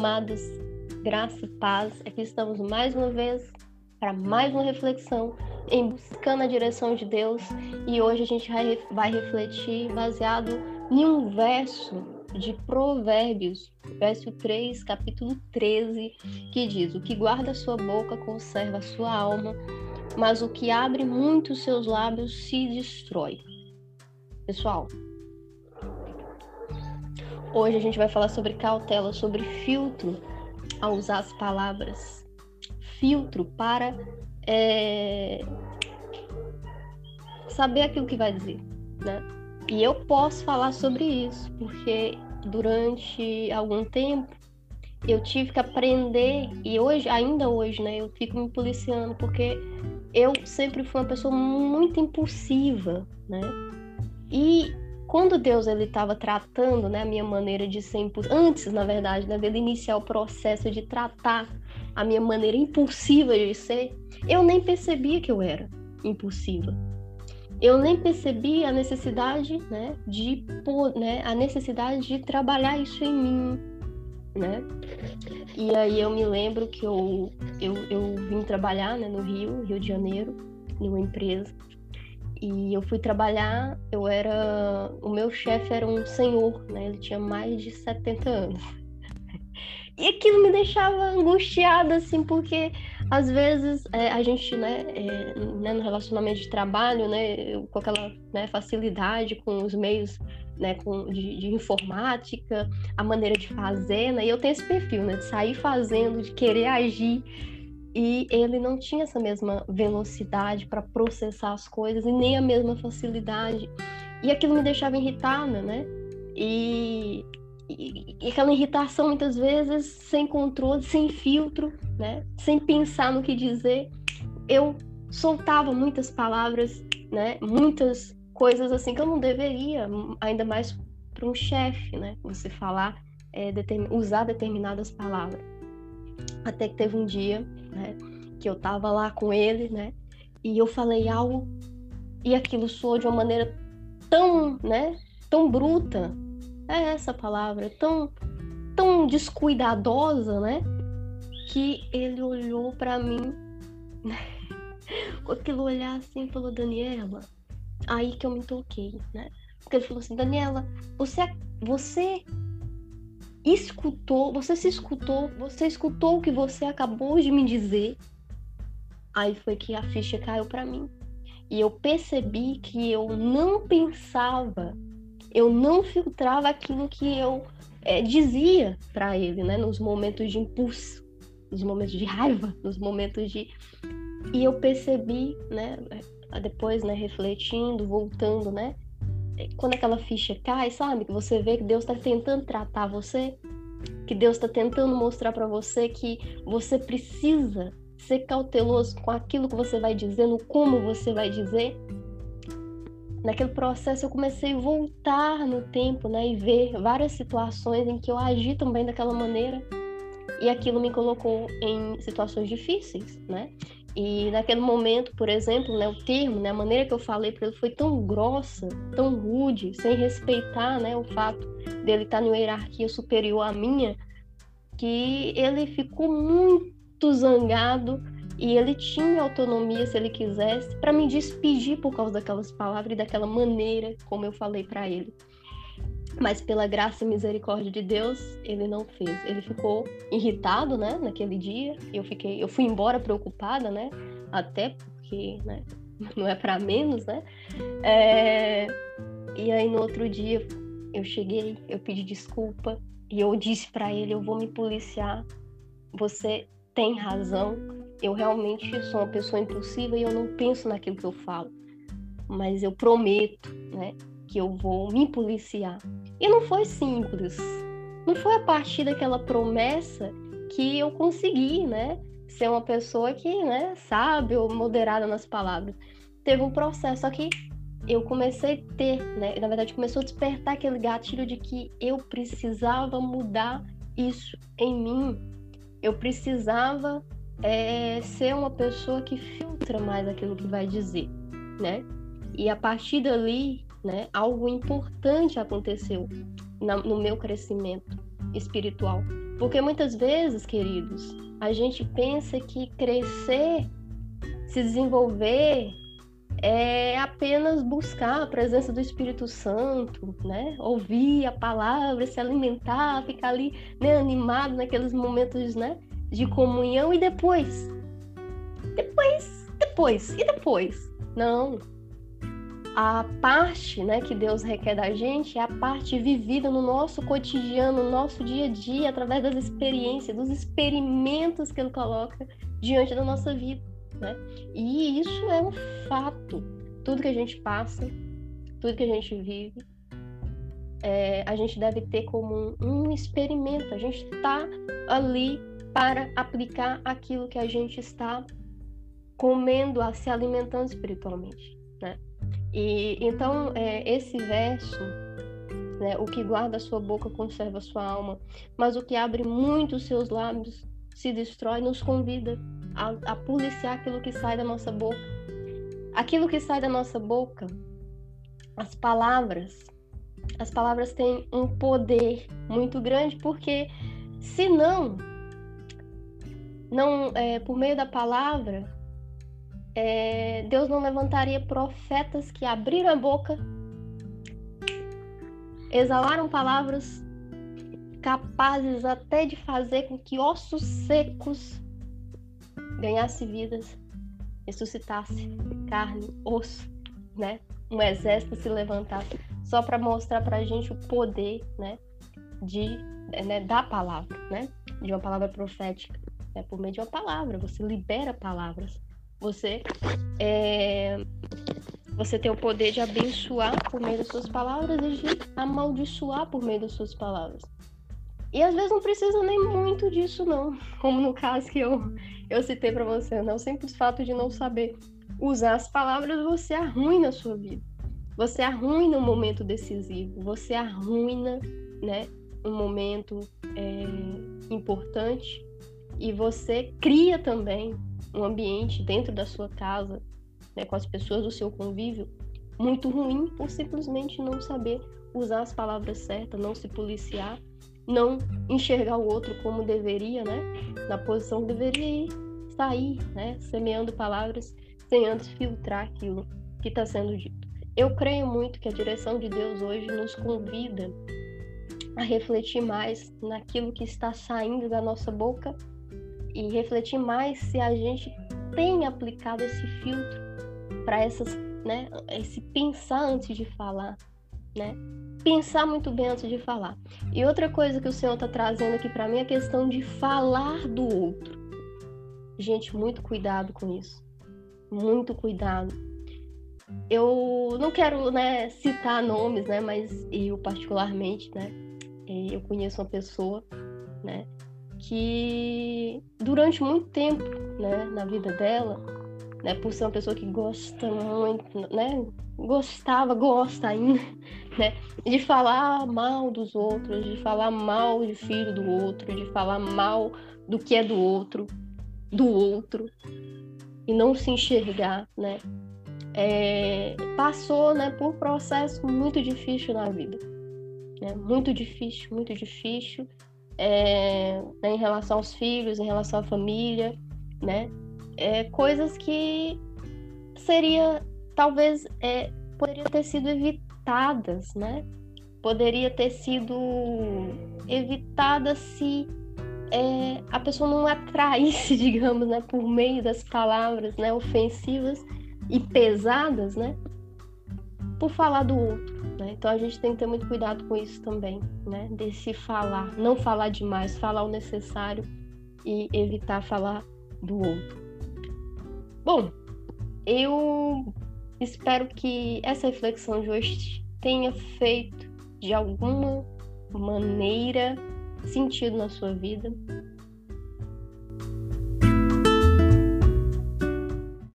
amados, graça e paz. Aqui estamos mais uma vez para mais uma reflexão em buscando a direção de Deus e hoje a gente vai, refletir baseado em um verso de Provérbios, verso 3, capítulo 13, que diz: O que guarda sua boca conserva a sua alma, mas o que abre muito seus lábios se destrói. Pessoal, Hoje a gente vai falar sobre cautela, sobre filtro ao usar as palavras. Filtro para é, saber aquilo que vai dizer, né? E eu posso falar sobre isso, porque durante algum tempo eu tive que aprender, e hoje, ainda hoje, né, eu fico me policiando, porque eu sempre fui uma pessoa muito impulsiva, né? E quando Deus ele estava tratando, né, a minha maneira de ser impulsiva, antes, na verdade, né, dele iniciar o processo de tratar a minha maneira impulsiva de ser, eu nem percebia que eu era impulsiva. Eu nem percebi a necessidade, né, de né, a necessidade de trabalhar isso em mim, né? E aí eu me lembro que eu eu, eu vim trabalhar, né, no Rio, Rio de Janeiro, numa empresa e eu fui trabalhar, eu era. O meu chefe era um senhor, né? Ele tinha mais de 70 anos. E aquilo me deixava angustiada, assim, porque às vezes é, a gente, né, é, né, no relacionamento de trabalho, né, com aquela né, facilidade com os meios né, com, de, de, informática, a maneira de fazer, né, e eu tenho esse perfil, né, de sair fazendo, de querer agir e ele não tinha essa mesma velocidade para processar as coisas e nem a mesma facilidade. E aquilo me deixava irritada, né? E, e, e, aquela irritação muitas vezes sem controle, sem filtro, né? Sem pensar no que dizer. Eu soltava muitas palavras, né? Muitas coisas assim que eu não deveria, ainda mais para um chefe, né? Você falar, é, determin... usar determinadas palavras. Até que teve um dia né? Que eu tava lá com ele, né? E eu falei algo e aquilo soou de uma maneira tão, né? Tão bruta. É essa palavra, tão, tão descuidadosa, né? Que ele olhou para mim com aquele olhar assim e falou, Daniela, aí que eu me toquei, né? Porque ele falou assim, Daniela, você, você escutou, você se escutou, você escutou o que você acabou de me dizer. Aí foi que a ficha caiu para mim. E eu percebi que eu não pensava, eu não filtrava aquilo que eu é, dizia para ele, né? Nos momentos de impulso, nos momentos de raiva, nos momentos de. E eu percebi, né? Depois, né? Refletindo, voltando, né? Quando aquela ficha cai, sabe? Que você vê que Deus está tentando tratar você, que Deus está tentando mostrar para você que você precisa ser cauteloso com aquilo que você vai dizer, no como você vai dizer. Naquele processo eu comecei a voltar no tempo, né, e ver várias situações em que eu agi também daquela maneira. E aquilo me colocou em situações difíceis, né? E naquele momento, por exemplo, né, o termo, né, a maneira que eu falei para ele foi tão grossa, tão rude, sem respeitar né, o fato dele estar tá em uma hierarquia superior à minha, que ele ficou muito zangado e ele tinha autonomia, se ele quisesse, para me despedir por causa daquelas palavras e daquela maneira como eu falei para ele. Mas pela graça e misericórdia de Deus, ele não fez. Ele ficou irritado, né, naquele dia. Eu fiquei, eu fui embora preocupada, né, até porque, né, não é para menos, né. É... E aí no outro dia eu cheguei, eu pedi desculpa e eu disse para ele, eu vou me policiar. Você tem razão. Eu realmente sou uma pessoa impulsiva e eu não penso naquilo que eu falo. Mas eu prometo, né, que eu vou me policiar. E não foi simples. Não foi a partir daquela promessa que eu consegui, né? Ser uma pessoa que, né, sabe ou moderada nas palavras. Teve um processo, que eu comecei a ter, né? Na verdade, começou a despertar aquele gatilho de que eu precisava mudar isso em mim. Eu precisava é, ser uma pessoa que filtra mais aquilo que vai dizer, né? E a partir dali né? Algo importante aconteceu na, no meu crescimento espiritual. Porque muitas vezes, queridos, a gente pensa que crescer, se desenvolver, é apenas buscar a presença do Espírito Santo, né? Ouvir a palavra, se alimentar, ficar ali né, animado naqueles momentos, né? De comunhão e depois, depois, depois e depois. Não. A parte, né, que Deus requer da gente é a parte vivida no nosso cotidiano, no nosso dia a dia, através das experiências, dos experimentos que Ele coloca diante da nossa vida né? E isso é um fato. Tudo que a gente passa, tudo que a gente vive, é, a gente deve ter como um, um experimento. A gente está ali para aplicar aquilo que a gente está comendo, se alimentando espiritualmente, né? E então é, esse verso, né, o que guarda a sua boca conserva a sua alma, mas o que abre muito os seus lábios se destrói, nos convida a, a policiar aquilo que sai da nossa boca. Aquilo que sai da nossa boca, as palavras, as palavras têm um poder muito grande, porque se não, não é, por meio da palavra, é, Deus não levantaria profetas que abriram a boca, exalaram palavras capazes até de fazer com que ossos secos ganhasse vidas, ressuscitasse carne, osso, né? Um exército se levantasse só para mostrar para a gente o poder, né? De né, da palavra, né? De uma palavra profética, é por meio de uma palavra. Você libera palavras. Você é, você tem o poder de abençoar por meio das suas palavras e de amaldiçoar por meio das suas palavras. E às vezes não precisa nem muito disso, não. Como no caso que eu, eu citei para você, não. O simples fato de não saber usar as palavras, você arruina a sua vida. Você arruina um momento decisivo, você arruina né, um momento é, importante e você cria também um ambiente dentro da sua casa, né, com as pessoas do seu convívio, muito ruim por simplesmente não saber usar as palavras certas, não se policiar não enxergar o outro como deveria, né? Na posição que deveria sair, né? Semeando palavras sem antes filtrar aquilo que está sendo dito. Eu creio muito que a direção de Deus hoje nos convida a refletir mais naquilo que está saindo da nossa boca e refletir mais se a gente tem aplicado esse filtro para essas, né, esse pensar antes de falar, né? Pensar muito bem antes de falar. E outra coisa que o Senhor está trazendo aqui para mim é a questão de falar do outro. Gente, muito cuidado com isso. Muito cuidado. Eu não quero, né, citar nomes, né, mas eu particularmente, né, é, eu conheço uma pessoa, né, que durante muito tempo, né, na vida dela, né, por ser uma pessoa que gosta muito, né, gostava, gosta ainda, né? De falar mal dos outros, de falar mal de filho do outro, de falar mal do que é do outro, do outro, e não se enxergar, né? É, passou, né, por um processo muito difícil na vida, né? Muito difícil, muito difícil, é, né, em relação aos filhos, em relação à família, né? É, coisas que seria talvez é, poderia ter sido evitadas, né? Poderia ter sido evitada se é, a pessoa não atraísse, digamos, né, por meio das palavras, né, ofensivas e pesadas, né, por falar do outro. Né? Então a gente tem que ter muito cuidado com isso também, né, desse falar, não falar demais, falar o necessário e evitar falar do outro. Bom, eu espero que essa reflexão de hoje tenha feito de alguma maneira sentido na sua vida,